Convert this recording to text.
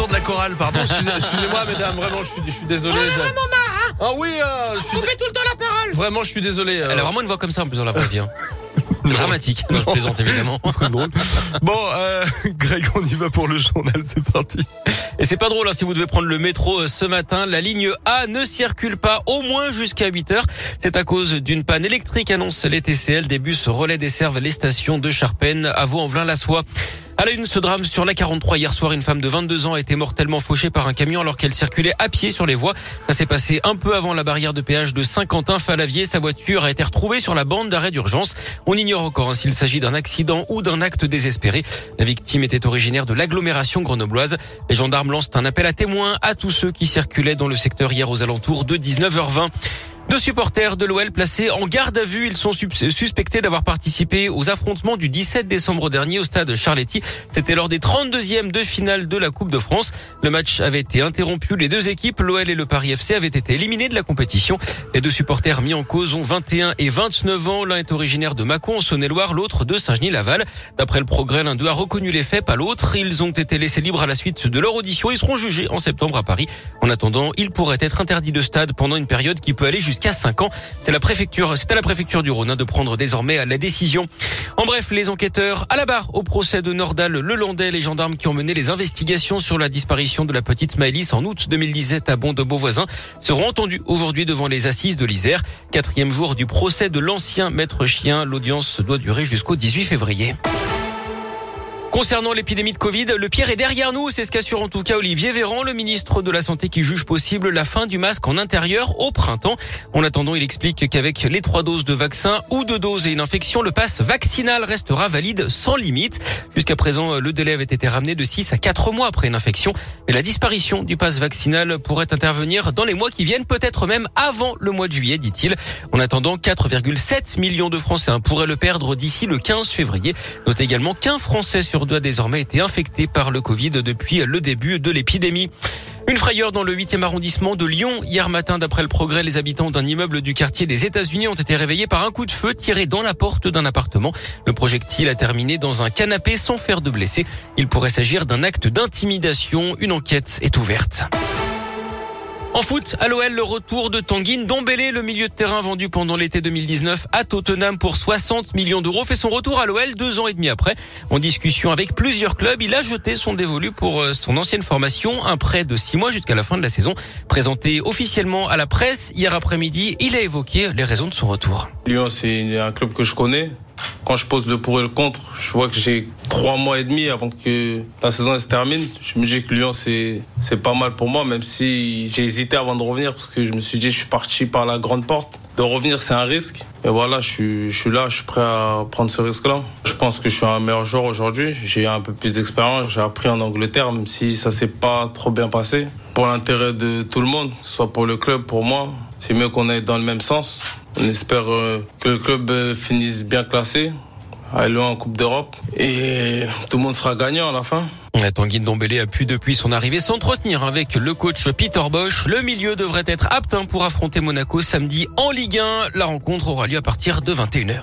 retour de la chorale, pardon. Excusez- Excusez-moi, mesdames, vraiment, je suis, je suis désolé. On a vraiment marre, hein Ah oui, euh, je suis Coupez tout le temps la parole Vraiment, je suis désolé. euh. Elle a vraiment une voix comme ça en plus dans la vraie vie. hein. Dramatique. Non, je plaisante évidemment. Ce serait drôle. Bon, euh, Greg, on y va pour le journal, c'est parti. Et c'est pas drôle hein, si vous devez prendre le métro euh, ce matin. La ligne A ne circule pas au moins jusqu'à 8 heures. C'est à cause d'une panne électrique, annonce les TCL. Des bus relais desservent les stations de Charpennes, à Vaux-en-Velin-la-Soie. À la une, ce drame sur la 43 hier soir, une femme de 22 ans a été mortellement fauchée par un camion alors qu'elle circulait à pied sur les voies. Ça s'est passé un peu avant la barrière de péage de Saint-Quentin-Falavier. Sa voiture a été retrouvée sur la bande d'arrêt d'urgence. On ignore encore hein, s'il s'agit d'un accident ou d'un acte désespéré. La victime était originaire de l'agglomération grenobloise. Les gendarmes lancent un appel à témoins à tous ceux qui circulaient dans le secteur hier aux alentours de 19h20. Deux supporters de l'OL placés en garde à vue. Ils sont sus- suspectés d'avoir participé aux affrontements du 17 décembre dernier au stade Charletti. C'était lors des 32e de finale de la Coupe de France. Le match avait été interrompu. Les deux équipes, l'OL et le Paris FC, avaient été éliminés de la compétition. Les deux supporters mis en cause ont 21 et 29 ans. L'un est originaire de Mâcon, en Saône-et-Loire, l'autre de Saint-Genis-Laval. D'après le progrès, l'un d'eux a reconnu les faits, pas l'autre. Ils ont été laissés libres à la suite de leur audition. Ils seront jugés en septembre à Paris. En attendant, ils pourraient être interdits de stade pendant une période qui peut aller jusqu'à 5 ans. C'est à la préfecture du Rhône hein, de prendre désormais la décision. En bref, les enquêteurs à la barre au procès de Nordal le Landais, les gendarmes qui ont mené les investigations sur la disparition de la petite Maëlys en août 2017 à Bond de Beauvoisin seront entendus aujourd'hui devant les assises de l'Isère. Quatrième jour du procès de l'ancien maître chien. L'audience doit durer jusqu'au 18 février. Concernant l'épidémie de Covid, le pire est derrière nous, c'est ce qu'assure en tout cas Olivier Véran, le ministre de la Santé qui juge possible la fin du masque en intérieur au printemps. En attendant, il explique qu'avec les trois doses de vaccin ou deux doses et une infection, le pass vaccinal restera valide sans limite. Jusqu'à présent, le délai avait été ramené de 6 à 4 mois après une infection. Mais la disparition du pass vaccinal pourrait intervenir dans les mois qui viennent, peut-être même avant le mois de juillet, dit-il. En attendant, 4,7 millions de Français hein, pourraient le perdre d'ici le 15 février. Notez également qu'un Français sur deux a désormais été infecté par le Covid depuis le début de l'épidémie. Une frayeur dans le 8e arrondissement de Lyon. Hier matin, d'après le progrès, les habitants d'un immeuble du quartier des États-Unis ont été réveillés par un coup de feu tiré dans la porte d'un appartement. Le projectile a terminé dans un canapé sans faire de blessés. Il pourrait s'agir d'un acte d'intimidation. Une enquête est ouverte. En foot, à l'OL, le retour de Tanguy Ndombele, le milieu de terrain vendu pendant l'été 2019 à Tottenham pour 60 millions d'euros, fait son retour à l'OL deux ans et demi après. En discussion avec plusieurs clubs, il a jeté son dévolu pour euh, son ancienne formation, un prêt de six mois jusqu'à la fin de la saison. Présenté officiellement à la presse hier après-midi, il a évoqué les raisons de son retour. Lyon, c'est un club que je connais. Quand je pose le pour et le contre, je vois que j'ai trois mois et demi avant que la saison se termine. Je me dis que Lyon, c'est, pas mal pour moi, même si j'ai hésité avant de revenir parce que je me suis dit, je suis parti par la grande porte. De revenir, c'est un risque. Et voilà, je suis, je suis là, je suis prêt à prendre ce risque-là. Je pense que je suis un meilleur joueur aujourd'hui. J'ai un peu plus d'expérience. J'ai appris en Angleterre, même si ça s'est pas trop bien passé. Pour l'intérêt de tout le monde, soit pour le club, pour moi, c'est mieux qu'on aille dans le même sens. On espère euh, que le club euh, finisse bien classé, loin en Coupe d'Europe et tout le monde sera gagnant à la fin. Tanguy Ndombele a pu depuis son arrivée s'entretenir avec le coach Peter Bosch. Le milieu devrait être apte hein, pour affronter Monaco samedi en Ligue 1. La rencontre aura lieu à partir de 21h.